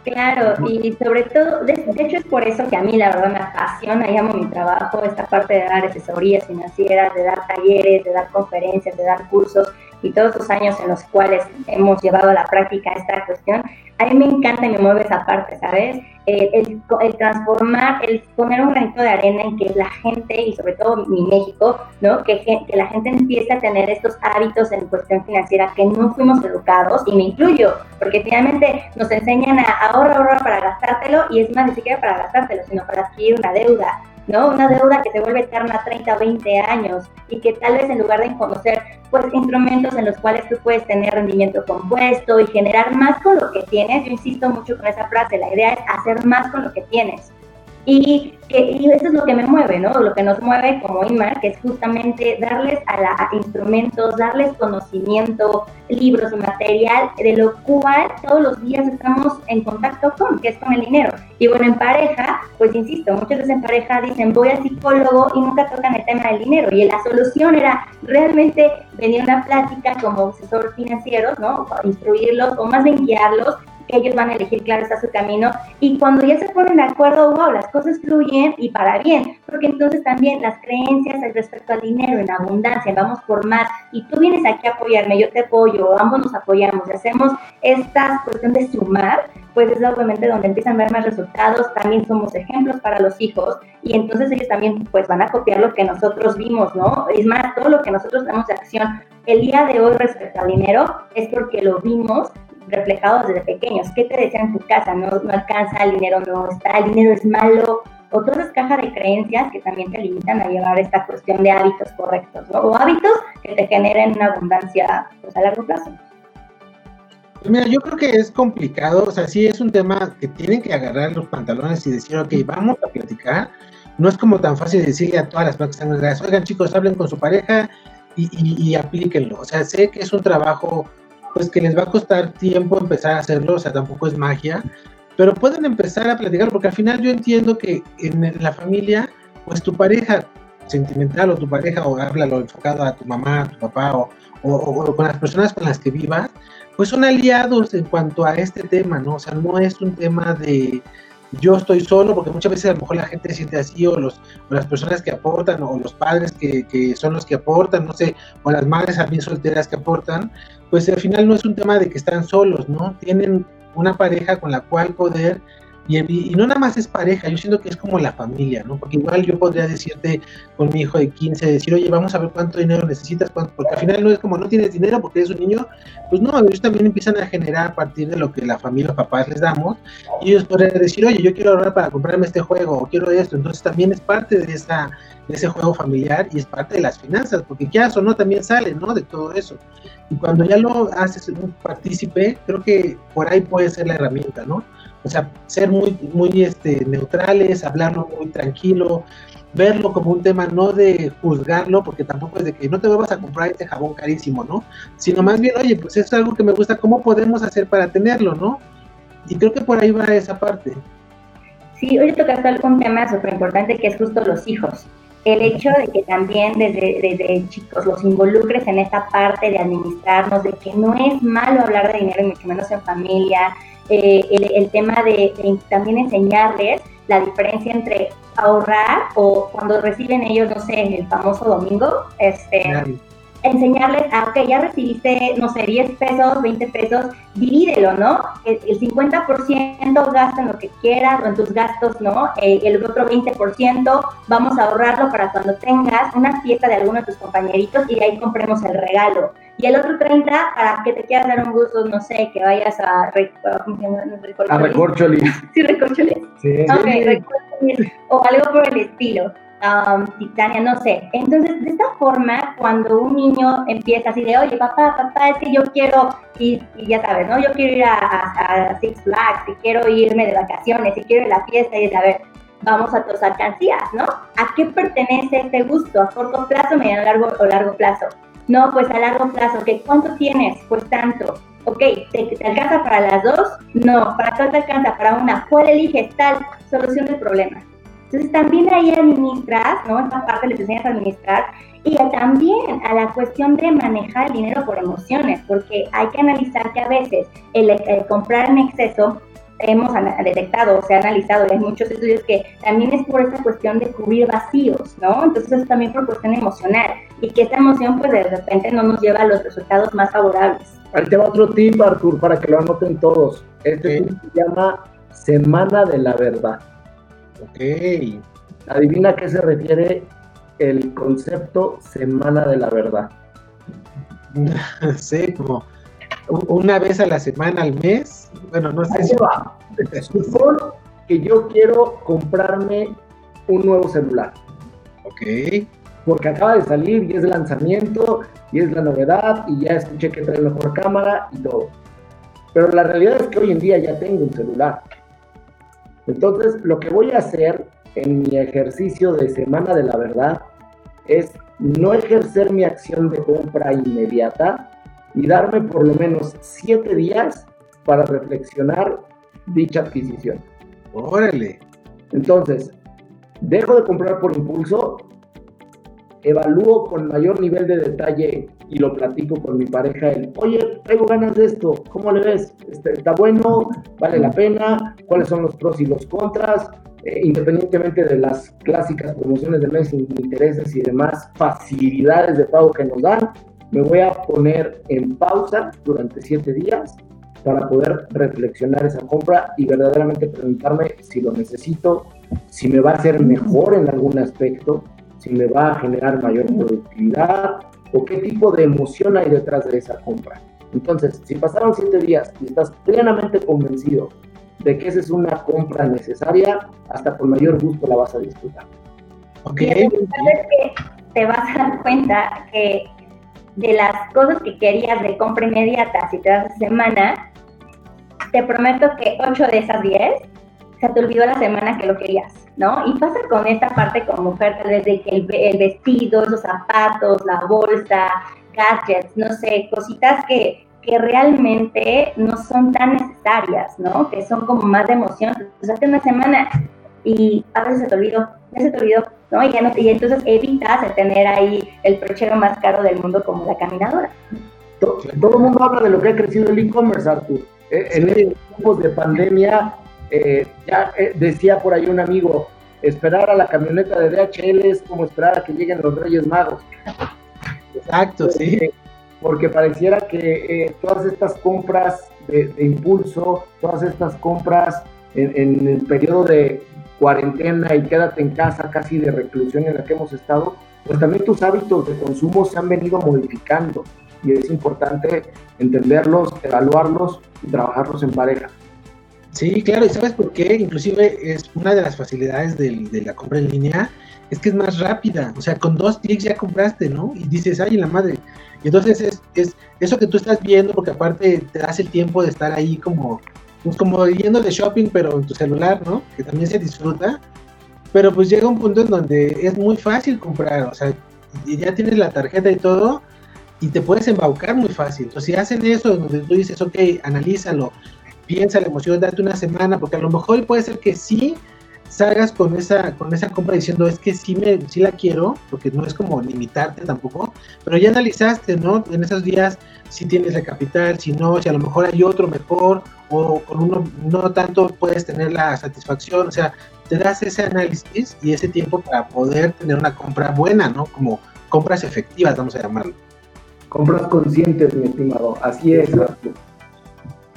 S2: Claro, y sobre todo, de, hecho es por eso que a mí la verdad me apasiona, llamo mi trabajo, esta parte de dar asesorías financieras, de dar talleres, de dar conferencias, de dar cursos y todos los años en los cuales hemos llevado a la práctica esta cuestión, a mí me encanta y me mueve esa parte, ¿sabes? el, el, transformar, el poner un granito de arena en que la gente, y sobre todo mi México, ¿no? Que, que la gente empiece a tener estos hábitos en cuestión financiera que no fuimos educados, y me incluyo, porque finalmente nos enseñan a ahorrar, ahorrar para gastártelo, y es más, ni siquiera para gastártelo, sino para adquirir una deuda. ¿No? Una deuda que se vuelve eterna 30 o 20 años y que tal vez en lugar de conocer pues instrumentos en los cuales tú puedes tener rendimiento compuesto y generar más con lo que tienes, yo insisto mucho con esa frase, la idea es hacer más con lo que tienes. Y, que, eso es lo que me mueve, ¿no? Lo que nos mueve como IMAR, que es justamente darles a, la, instrumentos, darles conocimiento, libros y material, de lo cual todos los días estamos en contacto con, que es con el dinero. Y bueno, en pareja, pues insisto, muchas veces en pareja dicen voy al psicólogo y nunca tocan el tema del dinero. Y la solución era realmente venir a una plática como asesor financiero, ¿no? Instruirlos o más bien guiarlos ellos van a elegir, claro, está su camino. Y cuando ya se ponen de acuerdo, wow, las cosas fluyen y para bien, porque entonces también las creencias respecto al dinero en abundancia, vamos por más, y tú vienes aquí a apoyarme, yo te apoyo, ambos nos apoyamos y hacemos esta cuestión de sumar, pues es obviamente donde empiezan a ver más resultados, también somos ejemplos para los hijos y entonces ellos también pues van a copiar lo que nosotros vimos, ¿no? Es más, todo lo que nosotros damos de acción el día de hoy respecto al dinero es porque lo vimos reflejado desde pequeños. ¿Qué te decían en tu casa? No, no alcanza, el dinero no está, el dinero es malo, o todas cajas de creencias que también te limitan a llevar esta cuestión de hábitos correctos, ¿no? O hábitos que te generen una abundancia pues, a largo plazo.
S1: Pues mira, yo creo que es complicado, o sea, sí es un tema que tienen que agarrar los pantalones y decir, ok, vamos a platicar. No es como tan fácil decirle a todas las personas que están oigan chicos, hablen con su pareja y, y, aplíquenlo. O sea, sé que es un trabajo pues que les va a costar tiempo empezar a hacerlo, o sea, tampoco es magia, pero pueden empezar a platicar, porque al final yo entiendo que en la familia, pues tu pareja sentimental o tu pareja, o háblalo enfocado a tu mamá, a tu papá, o, o, con las personas con las que vivas, pues son aliados en cuanto a este tema, ¿no? O sea, no es un tema de yo estoy solo, porque muchas veces a lo mejor la gente se siente así, o, los, o las personas que aportan, o los padres que, que, son los que aportan, no sé, o las madres también solteras que aportan, pues al final no es un tema de que están solos, ¿no? Tienen una pareja con la cual poder y, no nada más es pareja, yo siento que es como la familia, ¿no? Porque igual yo podría decirte con mi hijo de 15, decir, oye, vamos a ver cuánto dinero necesitas, porque al final no es como no tienes dinero porque eres un niño, pues no, ellos también empiezan a generar a partir de lo que la familia, los papás les damos, y ellos podrían decir, oye, yo quiero ahorrar para comprarme este juego, o quiero esto, entonces también es parte de, esa, de ese juego familiar y es parte de las finanzas, porque ya o no también sale, ¿no? De todo eso. Y cuando ya lo haces un partícipe, creo que por ahí puede ser la herramienta, ¿no? O sea, ser muy, muy este, neutrales, hablarlo muy tranquilo, verlo como un tema no de juzgarlo, porque tampoco es de que no te vuelvas a comprar este jabón carísimo, ¿no? Sino más bien, oye, pues es algo que me gusta, ¿cómo podemos hacer para tenerlo, no? Y creo que por ahí va esa parte.
S2: Sí, hoy tocaste algún tema súper importante que es justo los hijos. El hecho de que también desde, desde chicos los involucres en esta parte de administrarnos, de que no es malo hablar de dinero, y mucho menos en familia, eh, el, tema de, también enseñarles la diferencia entre ahorrar o cuando reciben ellos, no sé, el famoso domingo, este, enseñarles, a, ah, ok, ya recibiste, no sé, 10 pesos, 20 pesos, divídelo, ¿no? El, 50% gasta en lo que quieras o en tus gastos, ¿no? Eh, el otro 20% vamos a ahorrarlo para cuando tengas una fiesta de alguno de tus compañeritos y de ahí compremos el regalo. Y el otro 30 para que te quieras dar un gusto, no sé, que vayas a...
S3: A Recorcholis.
S2: sí, Recorcholis. Sí. Ok, O algo por el estilo um, Titania, no sé. Entonces, de esta forma, cuando un niño empieza así de, oye, papá, papá, es que yo quiero, y, ya sabes, ¿no? Yo quiero ir a, Six Flags, y quiero irme de vacaciones, y quiero ir a la fiesta, y a ver, vamos a tus alcancías, ¿no? ¿A qué pertenece este gusto? ¿A corto plazo, mediano largo o largo plazo? No, pues a largo plazo, ¿qué? ¿Cuánto tienes? Pues tanto. Ok, ¿te, ¿te, alcanza para las dos? No, ¿para cuál te alcanza? Para una. ¿Cuál eliges? Tal, solución del problema. Entonces también ahí administras, ¿no? Esta parte les enseñas a administrar y también a la cuestión de manejar el dinero por emociones, porque hay que analizar que a veces el, comprar en exceso hemos detectado o se ha analizado, y hay muchos estudios que también es por esta cuestión de cubrir vacíos, ¿no? Entonces es también por cuestión emocional y que esta emoción pues de repente no nos lleva a los resultados más favorables.
S3: Ahí te va otro tip, Artur, para que lo anoten todos. Este se llama Semana de la Verdad.
S1: Ok.
S3: Adivina a qué se refiere el concepto Semana de la Verdad.
S1: sé, como una vez a la semana, al mes. Bueno, no sé
S3: si. Va. que yo quiero comprarme un nuevo celular.
S1: Ok.
S3: Porque acaba de salir y es lanzamiento y es la novedad y ya escuché que trae mejor cámara y todo. Pero la realidad es que hoy en día ya tengo un celular. Entonces, lo que voy a hacer en mi ejercicio de Semana de la Verdad es no ejercer mi acción de compra inmediata y darme por lo menos siete días para reflexionar dicha adquisición.
S1: Órale.
S3: Entonces, dejo de comprar por impulso, evalúo con mayor nivel de detalle y lo platico con mi pareja, el, oye, traigo ganas de esto, ¿cómo le ves? ¿Está, está bueno? ¿Vale la pena? ¿Cuáles son los pros y los contras? Eh, independientemente de las clásicas promociones de mes, intereses y demás facilidades de pago que nos dan, me voy a poner en pausa durante siete días, para poder reflexionar esa compra y verdaderamente preguntarme si lo necesito, si me va a hacer mejor en algún aspecto, si me va a generar mayor productividad o qué tipo de emoción hay detrás de esa compra. Entonces, si pasaron siete días y estás plenamente convencido de que esa es una compra necesaria, hasta con mayor gusto la vas a disfrutar.
S2: Ok. que te vas a dar cuenta que de las cosas que querías de compra inmediata, si te das semana, te prometo que 8 de esas 10 se te olvidó la semana que lo querías, ¿no? Y pasa con esta parte como mujer, tal vez de que el, el vestido, esos zapatos, la bolsa, gadgets, no sé, cositas que, que realmente no son tan necesarias, ¿no? Que son como más de emoción. Pues hace una semana y a veces se te olvidó, ya se te olvidó, ¿no? Y, ya no, y entonces evitas el tener ahí el perchero más caro del mundo como la caminadora.
S3: Todo, el mundo habla de lo que ha crecido el e-commerce, Artur. Eh, en estos tiempos de pandemia, eh, ya eh, decía por ahí un amigo, esperar a la camioneta de DHL es como esperar a que lleguen los Reyes Magos.
S1: Exacto, sí
S3: porque pareciera que eh, todas estas compras de, impulso, todas estas compras en, el periodo de cuarentena y quédate en casa, casi de reclusión en la que hemos estado, pues también tus hábitos de consumo se han venido modificando y es importante entenderlos, evaluarlos y trabajarlos en pareja.
S1: Sí, claro, y ¿sabes por qué? Inclusive es una de las facilidades de la compra en línea, es que es más rápida, o sea, con dos clics ya compraste, ¿no? Y dices, ay, la madre, y entonces es, es, eso que tú estás viendo, porque aparte te das el tiempo de estar ahí como, pues como yendo de shopping, pero en tu celular, ¿no? Que también se disfruta. Pero pues llega un punto en donde es muy fácil comprar, o sea, ya tienes la tarjeta y todo, y te puedes embaucar muy fácil. Entonces, si hacen eso, donde tú dices, ok, analízalo, piensa la emoción, date una semana, porque a lo mejor puede ser que sí salgas con esa, con esa compra diciendo es que sí, me, sí la quiero, porque no es como limitarte tampoco, pero ya analizaste, ¿no? En esos días si tienes la capital, si no, si a lo mejor hay otro mejor o con uno no tanto puedes tener la satisfacción, o sea, te das ese análisis y ese tiempo para poder tener una compra buena, ¿no? Como compras efectivas, vamos a llamarlo.
S3: Compras conscientes, mi estimado, así es.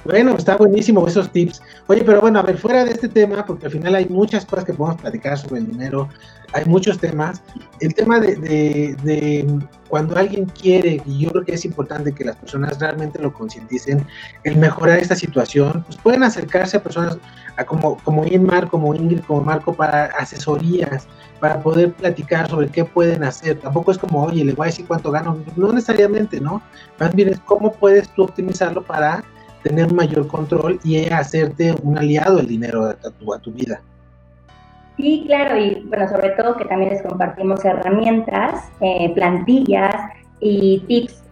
S1: Bueno, está buenísimo esos tips. Oye, pero bueno, a ver, fuera de este tema, porque al final hay muchas cosas que podemos platicar sobre el dinero, hay muchos temas. El tema de, cuando alguien quiere, y yo creo que es importante que las personas realmente lo concienticen, el mejorar esta situación, pues pueden acercarse a personas a como, como Inmar, como Ingrid, como Marco, para asesorías, para poder platicar sobre qué pueden hacer. Tampoco es como, oye, le voy a decir cuánto gano, no necesariamente, ¿no? Más bien es cómo puedes tú optimizarlo para tener mayor control y hacerte un aliado del dinero a tu, a tu vida.
S2: Sí, claro, y bueno, sobre todo que también les compartimos herramientas, eh, plantillas y tips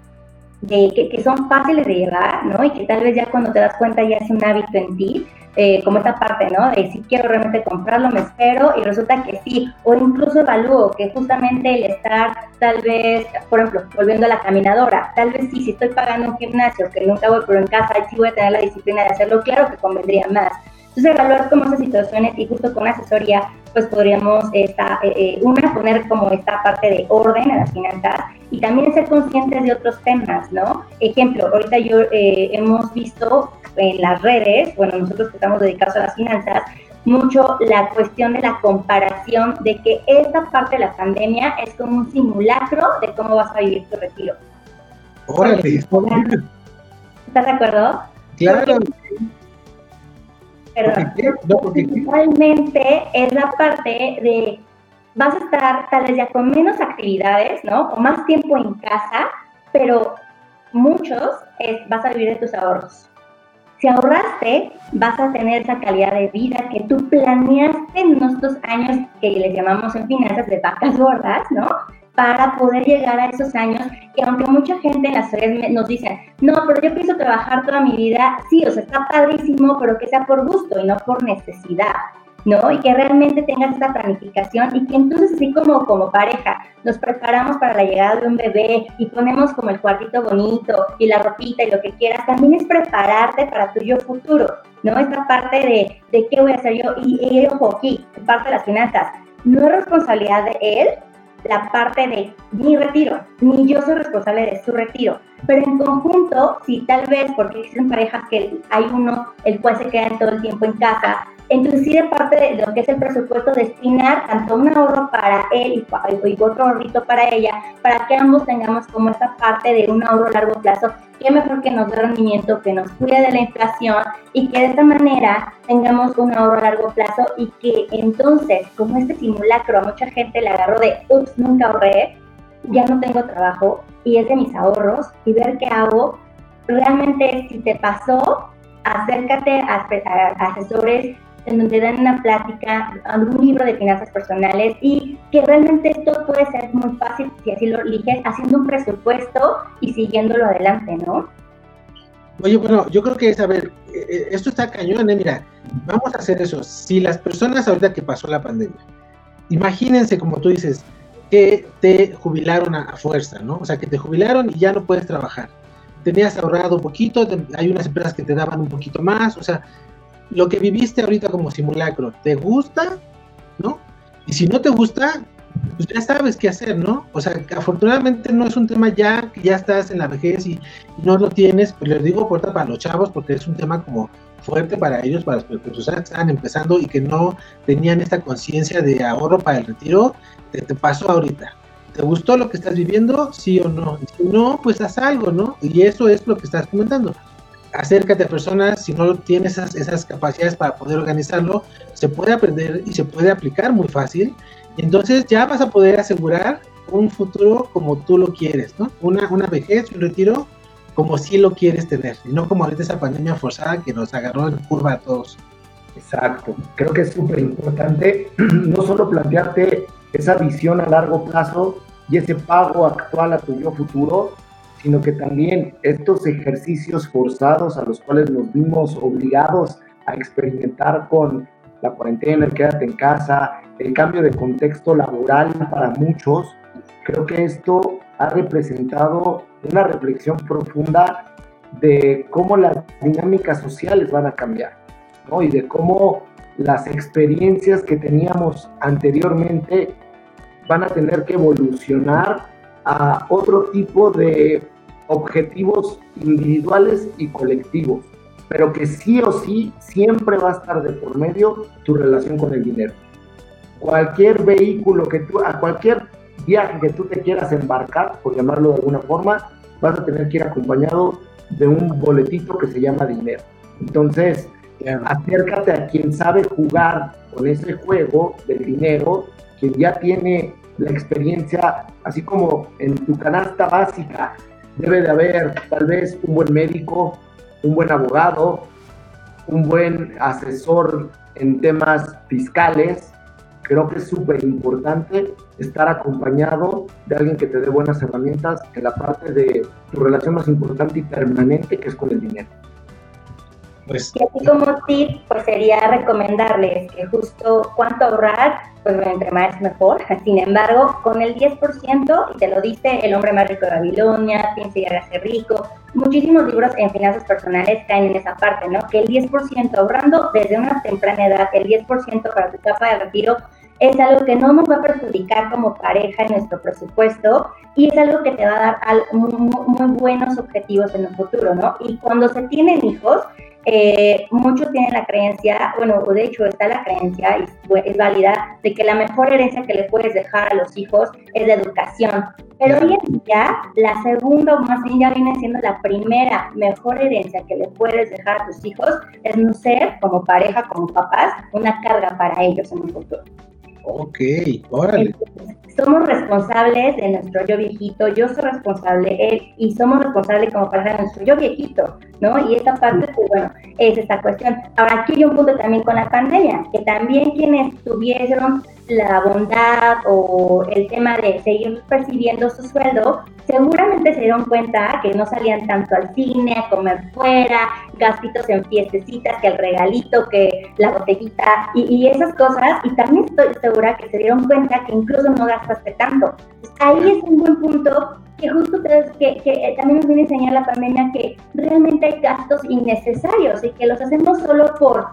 S2: de, que, que, son fáciles de llevar, ¿no? Y que tal vez ya cuando te das cuenta ya es un hábito en ti eh, como esta parte, ¿no? De si quiero realmente comprarlo, me espero y resulta que sí, o incluso evalúo que justamente el estar tal vez, por ejemplo, volviendo a la caminadora, tal vez sí, si estoy pagando un gimnasio que nunca voy, pero en casa sí voy a tener la disciplina de hacerlo, claro que convendría más. Entonces, evaluar como esas situaciones y justo con asesoría, pues podríamos, esta, eh, eh, una, poner como esta parte de orden en las finanzas y también ser conscientes de otros temas, ¿no? Ejemplo, ahorita yo hemos visto en las redes, bueno, nosotros que estamos dedicados a las finanzas, mucho la cuestión de la comparación de que esta parte de la pandemia es como un simulacro de cómo vas a vivir tu retiro.
S1: Órale,
S2: ¿Estás de acuerdo?
S1: Claro.
S2: Principalmente es la parte de vas a estar tal vez ya con menos actividades, ¿no? O más tiempo en casa, pero muchos es, vas a vivir de tus ahorros. Si ahorraste, vas a tener esa calidad de vida que tú planeaste en estos años que les llamamos en finanzas de vacas gordas, ¿no? Para poder llegar a esos años que aunque mucha gente en las redes nos dice, no, pero yo pienso trabajar toda mi vida, sí, o sea, está padrísimo, pero que sea por gusto y no por necesidad. ¿no? Y que realmente tengas esta planificación y que entonces así como, como pareja nos preparamos para la llegada de un bebé y ponemos como el cuartito bonito y la ropita y lo que quieras, también es prepararte para tu futuro, ¿no? Esta parte de, de qué voy a hacer yo y, y ojo aquí, parte de las finanzas, no es responsabilidad de él la parte de mi retiro, ni yo soy responsable de su retiro. Pero en conjunto, si tal vez, porque existen parejas que hay uno el cual se queda todo el tiempo en casa, de parte de lo que es el presupuesto destinar tanto un ahorro para él y, otro ahorrito para ella, para que ambos tengamos como esta parte de un ahorro a largo plazo, que mejor que nos dé rendimiento, que nos cuide de la inflación y que de esta manera tengamos un ahorro a largo plazo y que entonces, como este simulacro a mucha gente le agarró de, ups, nunca ahorré, ya no tengo trabajo y es de mis ahorros y ver qué hago, realmente si te pasó, acércate a, asesores en donde dan una plática, algún libro de finanzas personales y que realmente esto puede ser muy fácil si así lo eliges, haciendo un presupuesto y siguiéndolo adelante, ¿no?
S1: Oye, bueno, yo creo que es, a ver, eh, eh, esto está cañón, ¿eh? Mira, vamos a hacer eso. Si las personas ahorita que pasó la pandemia, imagínense, como tú dices, que te jubilaron a, fuerza, ¿no? O sea, que te jubilaron y ya no puedes trabajar. Tenías ahorrado un poquito, hay unas empresas que te daban un poquito más, o sea, lo que viviste ahorita como simulacro, ¿te gusta? ¿No? Y si no te gusta, pues ya sabes qué hacer, ¿no? O sea, afortunadamente no es un tema ya que ya estás en la vejez y, no lo tienes, pues les digo puerta para los chavos porque es un tema como fuerte para ellos, para las personas que están empezando y que no tenían esta conciencia de ahorro para el retiro, que te pasó ahorita. ¿Te gustó lo que estás viviendo? Sí o no. Si no, pues haz algo, ¿no? Y eso es lo que estás comentando acércate a personas, si no tienes esas, esas capacidades para poder organizarlo, se puede aprender y se puede aplicar muy fácil. Y entonces ya vas a poder asegurar un futuro como tú lo quieres, ¿no? Una, una vejez, un retiro como si lo quieres tener, y no como ahorita esa pandemia forzada que nos agarró en curva a todos.
S3: Exacto, creo que es súper importante no solo plantearte esa visión a largo plazo y ese pago actual a tu yo futuro, sino que también estos ejercicios forzados a los cuales nos vimos obligados a experimentar con la cuarentena, el quédate en casa, el cambio de contexto laboral para muchos, creo que esto ha representado una reflexión profunda de cómo las dinámicas sociales van a cambiar, ¿no? Y de cómo las experiencias que teníamos anteriormente van a tener que evolucionar a otro tipo de objetivos individuales y colectivos, pero que sí o sí siempre va a estar de por medio tu relación con el dinero. Cualquier vehículo que tú, a cualquier viaje que tú te quieras embarcar, por llamarlo de alguna forma, vas a tener que ir acompañado de un boletito que se llama dinero. Entonces, acércate a quien sabe jugar con ese juego del dinero, quien ya tiene la experiencia, así como en tu canasta básica debe de haber tal vez un buen médico, un buen abogado, un buen asesor en temas fiscales. Creo que es súper importante estar acompañado de alguien que te dé buenas herramientas en la parte de tu relación más importante y permanente que es con el dinero.
S2: Pues, y así como tip, pues sería recomendarles que justo cuánto ahorrar, pues entre más mejor. Sin embargo, con el 10%, y te lo dice El hombre más rico de Babilonia, Piensa y hágase rico, muchísimos libros en finanzas personales caen en esa parte, ¿no? Que el 10% ahorrando desde una temprana edad, el 10% para tu etapa de retiro, es algo que no nos va a perjudicar como pareja en nuestro presupuesto y es algo que te va a dar muy, muy buenos objetivos en el futuro, ¿no? Y cuando se tienen hijos, eh, muchos tienen la creencia, bueno, de hecho está la creencia, y es válida, de que la mejor herencia que le puedes dejar a los hijos es la educación. Pero hoy en día, la segunda, o más bien ya viene siendo la primera mejor herencia que le puedes dejar a tus hijos, es no ser, como pareja, como papás, una carga para ellos en el futuro.
S1: Ok, órale.
S2: somos responsables de nuestro yo viejito, yo soy responsable, él, y somos responsables como pareja de nuestro yo viejito, ¿no? Y esta parte, pues bueno, es esta cuestión. Ahora, aquí hay un punto también con la pandemia, que también quienes tuvieron la bondad o el tema de seguir percibiendo su sueldo, seguramente se dieron cuenta que no salían tanto al cine, a comer fuera, gastitos en fiestecitas, que el regalito, que la botellita y, esas cosas. Y también estoy segura que se dieron cuenta que incluso no gastaste tanto. ahí es un buen punto que justo que, que también nos viene a enseñar la pandemia que realmente hay gastos innecesarios y que los hacemos solo por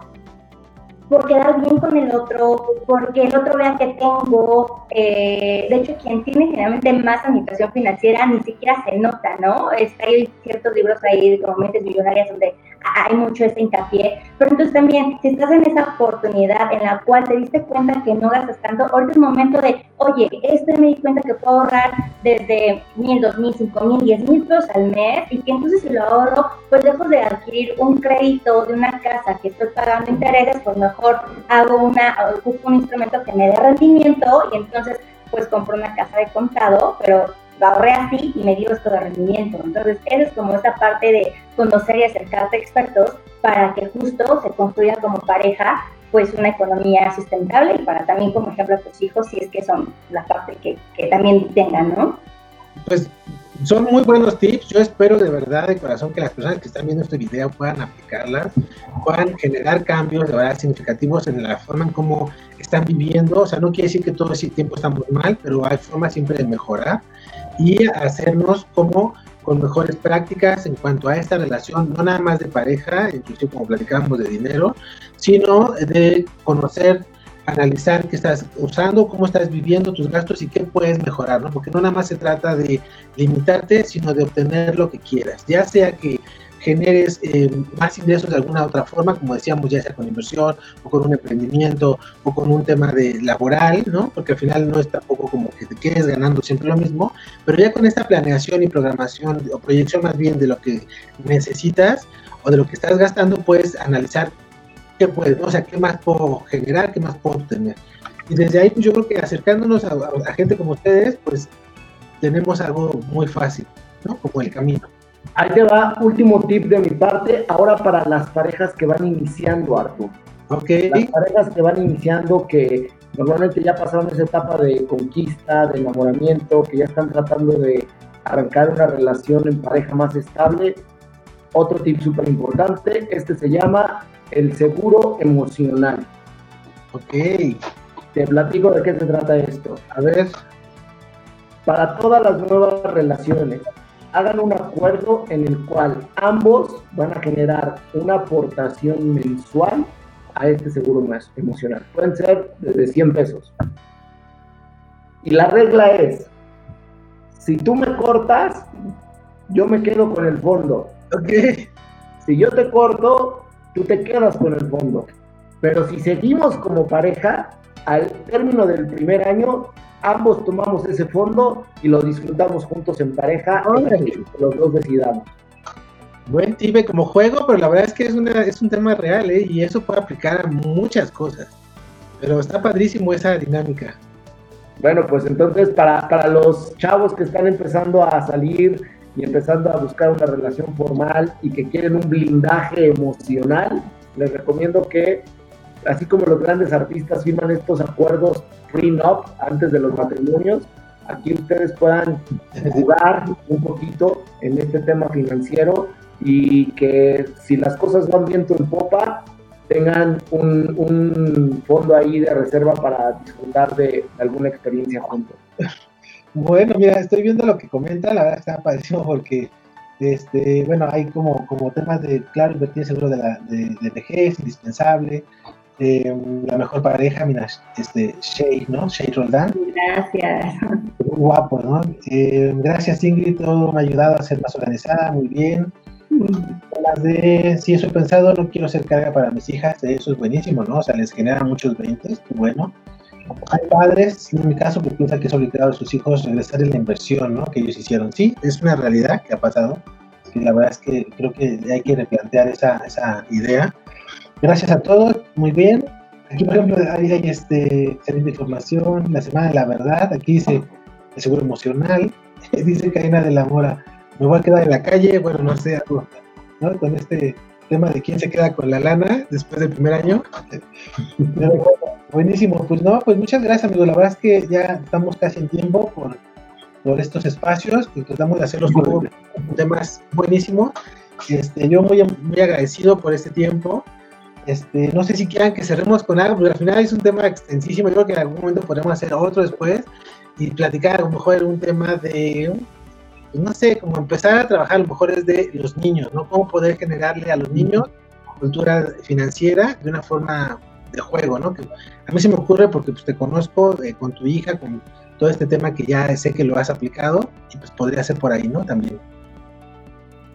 S2: por quedar bien con el otro, porque el otro vea que tengo. Eh, de hecho, quien tiene generalmente más administración financiera ni siquiera se nota, ¿no? hay ciertos libros ahí como Mentes Millonarias donde hay mucho ese hincapié. Pero entonces también, si estás en esa oportunidad en la cual te diste cuenta que no gastas tanto, ahorita es momento de, oye, este me di cuenta que puedo ahorrar desde mil, dos mil, cinco mil, diez mil pesos al mes y que entonces si lo ahorro, pues dejo de adquirir un crédito de una casa que estoy pagando intereses, pues mejor hago una, ocupo un instrumento que me dé rendimiento y entonces pues compro una casa de contado, pero lo ahorré así y me dio esto de rendimiento. Entonces, esa es como esta parte de conocer y acercarte a expertos para que justo se construya como pareja pues una economía sustentable y para también como ejemplo a tus hijos si es que son la parte que, que también tengan, ¿no?
S1: Pues son muy buenos tips. Yo espero de verdad, de corazón, que las personas que están viendo este video puedan aplicarlas, puedan generar cambios de verdad significativos en la forma en cómo están viviendo. O sea, no quiere decir que todo ese tiempo está muy mal, pero hay formas siempre de mejorar y hacernos como con mejores prácticas en cuanto a esta relación, no nada más de pareja, inclusive como platicábamos de dinero, sino de conocer analizar qué estás usando, cómo estás viviendo tus gastos y qué puedes mejorar, ¿no? Porque no nada más se trata de limitarte, sino de obtener lo que quieras, ya sea que generes eh, más ingresos de alguna otra forma, como decíamos, ya sea con inversión o con un emprendimiento o con un tema de laboral, ¿no? Porque al final no es tampoco como que te quedes ganando siempre lo mismo, pero ya con esta planeación y programación o proyección más bien de lo que necesitas o de lo que estás gastando, puedes analizar qué puedes, o sea, qué más puedo generar, qué más puedo obtener. Y desde ahí, pues yo creo que acercándonos a, gente como ustedes, pues tenemos algo muy fácil, ¿no? Como el camino.
S3: Ahí te va, último tip de mi parte, ahora para las parejas que van iniciando, Artur.
S1: Ok.
S3: Las parejas que van iniciando, que normalmente ya pasaron esa etapa de conquista, de enamoramiento, que ya están tratando de arrancar una relación en pareja más estable. Otro tip súper importante, este se llama el seguro emocional.
S1: Ok.
S3: Te platico de qué se trata esto.
S1: A ver.
S3: Para todas las nuevas relaciones, hagan un acuerdo en el cual ambos van a generar una aportación mensual a este seguro emocional. Pueden ser desde 100 pesos. Y la regla es, si tú me cortas, yo me quedo con el fondo.
S1: Ok.
S3: Si yo te corto, tú te quedas con el fondo. Pero si seguimos como pareja, al término del primer año, ambos tomamos ese fondo y lo disfrutamos juntos en pareja, los dos decidamos.
S1: Buen tipe como juego, pero la verdad es que es, una, es un tema real, ¿eh? Y eso puede aplicar a muchas cosas. Pero está padrísimo esa dinámica.
S3: Bueno, pues entonces para, para los chavos que están empezando a salir y empezando a buscar una relación formal y que quieren un blindaje emocional, les recomiendo que, así como los grandes artistas firman estos acuerdos prenup antes de los matrimonios, aquí ustedes puedan jugar un poquito en este tema financiero y que si las cosas van viento en popa, tengan un, un fondo ahí de reserva para disfrutar de alguna experiencia juntos.
S1: Bueno, mira, estoy viendo lo que comenta, la verdad está padrísimo porque, este, bueno, hay como, como temas de, claro, invertir seguro de, la, de, de vejez, indispensable, eh, la mejor pareja, mira, este, Shay, ¿no? Shay Roldán.
S2: Gracias.
S1: Muy guapo, ¿no? Eh, gracias, Ingrid, todo me ha ayudado a ser más organizada, muy bien. Las de, si eso he pensado, no quiero ser carga para mis hijas, eso es buenísimo, ¿no? O sea, les genera muchos 20, bueno. Hay padres, en mi caso, que piensan que es obligado a sus hijos regresar en la inversión ¿no? que ellos hicieron. Sí, es una realidad que ha pasado. Y la verdad es que creo que hay que replantear esa, esa idea. Gracias a todos, muy bien. Aquí, por ejemplo, hay, este, excelente información, la semana de la verdad. Aquí dice el seguro emocional. dice Caína de la Mora, me voy a quedar en la calle. Bueno, no sé, algo, ¿no? Con este tema de quién se queda con la lana después del primer año. buenísimo, pues no, pues muchas gracias, amigo. La verdad es que ya estamos casi en tiempo por, por estos espacios, que tratamos de hacerlos con temas buenísimos. Este, yo muy, muy agradecido por este tiempo. Este, no sé si quieran que cerremos con algo, pero al final es un tema extensísimo. Yo creo que en algún momento podemos hacer otro después y platicar a lo mejor un tema de pues, no sé, como empezar a trabajar a lo mejor es de los niños, ¿no? Cómo poder generarle a los niños cultura financiera de una forma de juego, ¿no? Que a mí se me ocurre porque pues, te conozco eh, con tu hija, con todo este tema que ya sé que lo has aplicado y pues podría ser por ahí, ¿no? También.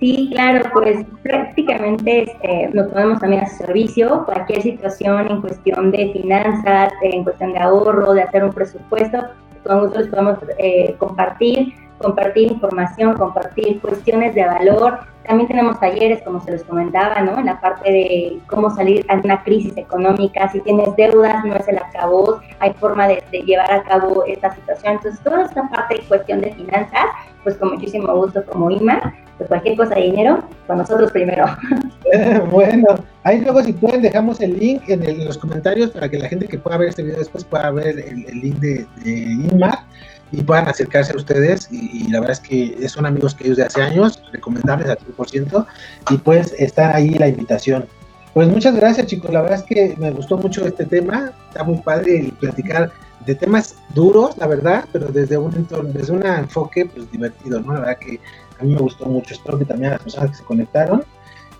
S2: Sí, claro, pues prácticamente este, nos ponemos también a su servicio. Cualquier situación en cuestión de finanzas, en cuestión de ahorro, de hacer un presupuesto, con gusto les podemos eh, compartir, compartir información, compartir cuestiones de valor. También tenemos talleres, como se les comentaba, ¿no? En la parte de cómo salir a una crisis económica. Si tienes deudas, no es el acabó, hay forma de, de llevar a cabo esta situación. Entonces, toda esta parte de cuestión de finanzas, pues con muchísimo gusto como IMA, pues cualquier cosa de dinero, con nosotros primero.
S1: bueno, ahí luego si pueden dejamos el link en, los comentarios para que la gente que pueda ver este video después pueda ver el, link de, de INMA y puedan acercarse a ustedes y, la verdad es que son amigos que ellos de hace años, recomendables al 100% y pues está ahí la invitación. Pues muchas gracias chicos, la verdad es que me gustó mucho este tema, está muy padre platicar de temas duros, la verdad, pero desde un desde un enfoque pues divertido, ¿no? La verdad que a mí me gustó mucho, espero que también a las personas que se conectaron.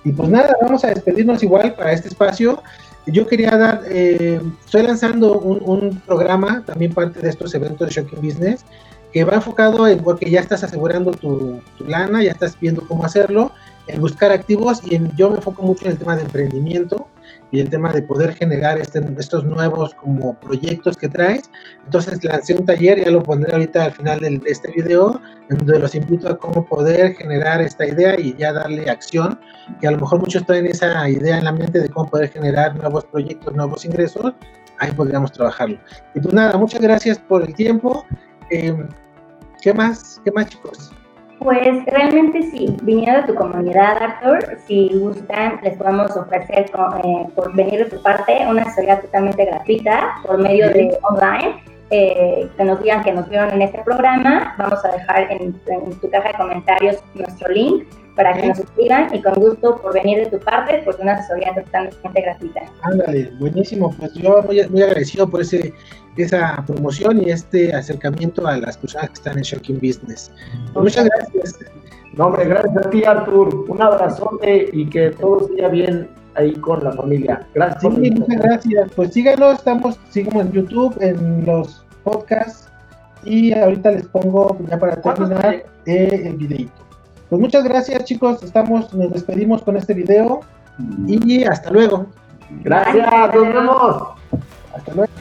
S1: Y pues nada, vamos a despedirnos igual para este espacio. Yo quería dar, eh, estoy lanzando un, un, programa, también parte de estos eventos de Shocking Business, que va enfocado en porque ya estás asegurando tu, tu lana, ya estás viendo cómo hacerlo, en buscar activos y en, yo me enfoco mucho en el tema de emprendimiento y el tema de poder generar este, estos nuevos como proyectos que traes. Entonces lancé un taller, ya lo pondré ahorita al final de este video, en donde los invito a cómo poder generar esta idea y ya darle acción, que a lo mejor muchos traen esa idea en la mente de cómo poder generar nuevos proyectos, nuevos ingresos, ahí podríamos trabajarlo. Y pues nada, muchas gracias por el tiempo. Eh, ¿Qué más? ¿Qué más chicos?
S2: Pues realmente sí, viniendo de tu comunidad, Arthur, si gustan, les podemos ofrecer eh, por venir de tu parte una asesoría totalmente gratuita por medio de online. Eh, que nos digan que nos vieron en este programa, vamos a dejar en, tu caja de comentarios nuestro link para que nos escriban y con gusto por venir de tu parte, pues una asesoría totalmente gratuita.
S1: Ándale, buenísimo, pues yo muy, muy agradecido por ese esa promoción y este acercamiento a las personas que están en Shocking Business. muchas gracias.
S3: No, hombre, gracias a ti, Artur. Un abrazote y que todo siga bien ahí con la familia. Gracias.
S1: Sí, muchas gracias. Pues síganos, estamos, sigamos en YouTube, en los podcasts y ahorita les pongo ya para terminar eh, el videito. Pues muchas gracias, chicos. Estamos, nos despedimos con este video y hasta luego.
S3: Gracias, nos vemos.
S1: Hasta luego.